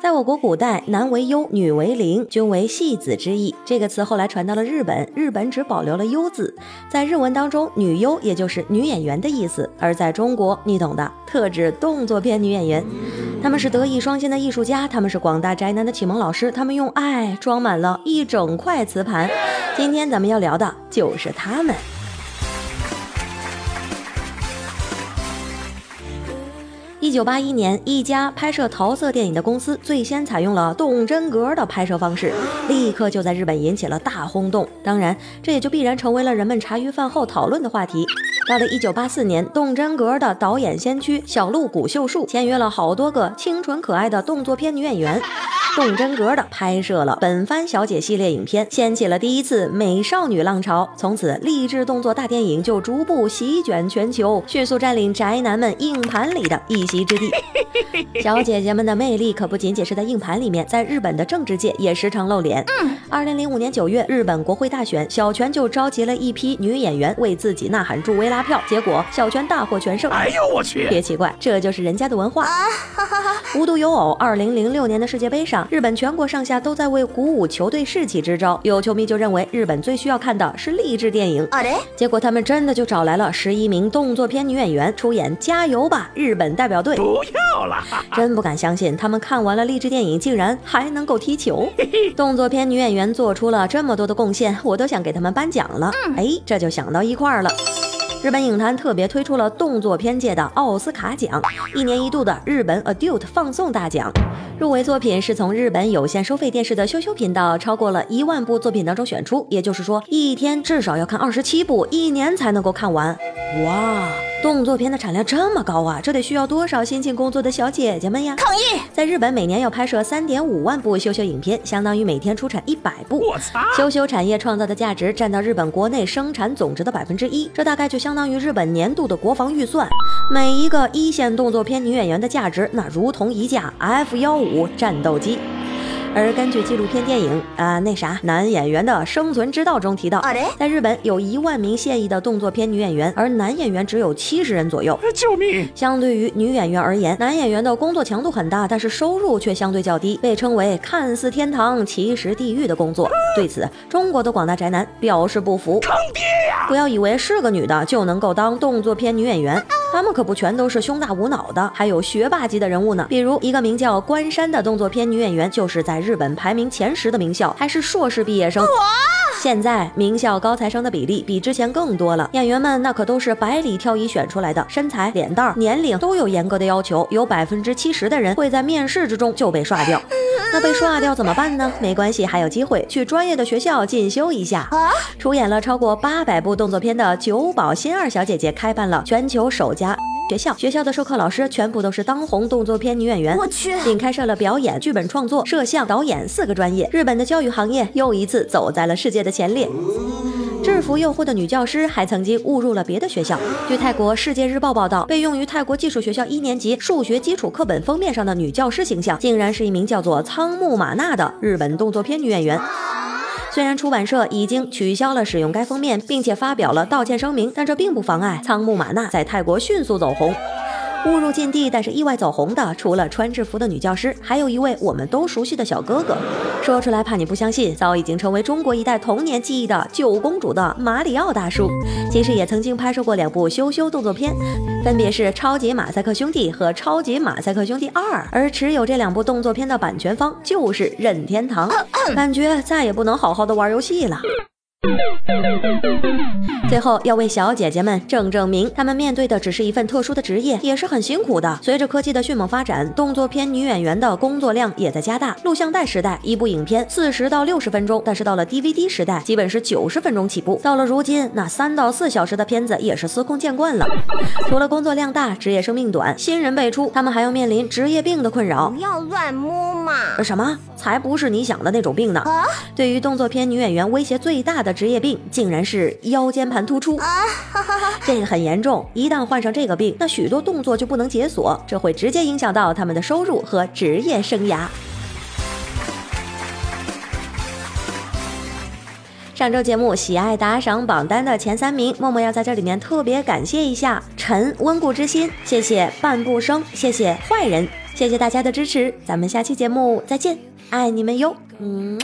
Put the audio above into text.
在我国古代，男为优，女为麟，均为戏子之意。这个词后来传到了日本，日本只保留了优字。在日文当中，女优也就是女演员的意思。而在中国，你懂的，特指动作片女演员。他们是德艺双馨的艺术家，他们是广大宅男的启蒙老师，他们用爱装满了一整块磁盘。今天咱们要聊的就是他们。一九八一年，一家拍摄桃色电影的公司最先采用了动真格的拍摄方式，立刻就在日本引起了大轰动。当然，这也就必然成为了人们茶余饭后讨论的话题。到了一九八四年，动真格的导演先驱小鹿谷秀树签约了好多个清纯可爱的动作片女演员。动真格的拍摄了本番小姐系列影片，掀起了第一次美少女浪潮。从此，励志动作大电影就逐步席卷全球，迅速占领宅男们硬盘里的一席之地。小姐姐们的魅力可不仅仅是在硬盘里面，在日本的政治界也时常露脸。二零零五年九月，日本国会大选，小泉就召集了一批女演员为自己呐喊助威拉票，结果小泉大获全胜。哎呦我去！别奇怪，这就是人家的文化。啊、哈哈无独有偶，二零零六年的世界杯上。日本全国上下都在为鼓舞球队士气支招，有球迷就认为日本最需要看的是励志电影。结果他们真的就找来了十一名动作片女演员出演《加油吧，日本代表队》。不要了，真不敢相信他们看完了励志电影，竟然还能够踢球。动作片女演员做出了这么多的贡献，我都想给他们颁奖了。哎，这就想到一块儿了。日本影坛特别推出了动作片界的奥斯卡奖，一年一度的日本 Adult 放送大奖。入围作品是从日本有线收费电视的羞羞频道超过了一万部作品当中选出，也就是说，一天至少要看二十七部，一年才能够看完。哇，动作片的产量这么高啊，这得需要多少辛勤工作的小姐姐们呀！抗议！在日本每年要拍摄三点五万部羞羞影片，相当于每天出产一百部。我操！羞羞产业创造的价值占到日本国内生产总值的百分之一，这大概就相当于日本年度的国防预算。每一个一线动作片女演员的价值，那如同一架 F 幺五。战斗机。而根据纪录片电影啊，那啥男演员的生存之道中提到，在日本有一万名现役的动作片女演员，而男演员只有七十人左右。救命！相对于女演员而言，男演员的工作强度很大，但是收入却相对较低，被称为看似天堂，其实地狱的工作。对此，中国的广大宅男表示不服。坑爹呀！不要以为是个女的就能够当动作片女演员。他们可不全都是胸大无脑的，还有学霸级的人物呢。比如一个名叫关山的动作片女演员，就是在日本排名前十的名校，还是硕士毕业生。现在名校高材生的比例比之前更多了，演员们那可都是百里挑一选出来的，身材、脸蛋、年龄都有严格的要求，有百分之七十的人会在面试之中就被刷掉。那被刷掉怎么办呢？没关系，还有机会去专业的学校进修一下。出演了超过八百部动作片的九保新二小姐姐开办了全球首家学校，学校的授课老师全部都是当红动作片女演员。我去，并开设了表演、剧本创作、摄像、导演四个专业。日本的教育行业又一次走在了世界的前列。制服诱惑的女教师还曾经误入了别的学校。据泰国《世界日报》报道，被用于泰国技术学校一年级数学基础课本封面上的女教师形象，竟然是一名叫做仓木玛娜的日本动作片女演员。虽然出版社已经取消了使用该封面，并且发表了道歉声明，但这并不妨碍仓木玛娜在泰国迅速走红。误入禁地，但是意外走红的，除了穿制服的女教师，还有一位我们都熟悉的小哥哥。说出来怕你不相信，早已经成为中国一代童年记忆的九公主的马里奥大叔，其实也曾经拍摄过两部羞羞动作片，分别是《超级马赛克兄弟》和《超级马赛克兄弟二》，而持有这两部动作片的版权方就是任天堂，感觉再也不能好好的玩游戏了。最后要为小姐姐们正正名，她们面对的只是一份特殊的职业，也是很辛苦的。随着科技的迅猛发展，动作片女演员的工作量也在加大。录像带时代，一部影片四十到六十分钟，但是到了 DVD 时代，基本是九十分钟起步。到了如今，那三到四小时的片子也是司空见惯了。除了工作量大，职业生命短，新人辈出，他们还要面临职业病的困扰。不要乱摸嘛！什么？才不是你想的那种病呢！对于动作片女演员威胁最大的职业病，竟然是腰间盘突出。这个很严重，一旦患上这个病，那许多动作就不能解锁，这会直接影响到他们的收入和职业生涯。上周节目喜爱打赏榜单的前三名，默默要在这里面特别感谢一下陈温故知新，谢谢半步生，谢谢坏人，谢谢大家的支持，咱们下期节目再见，爱你们哟，嗯。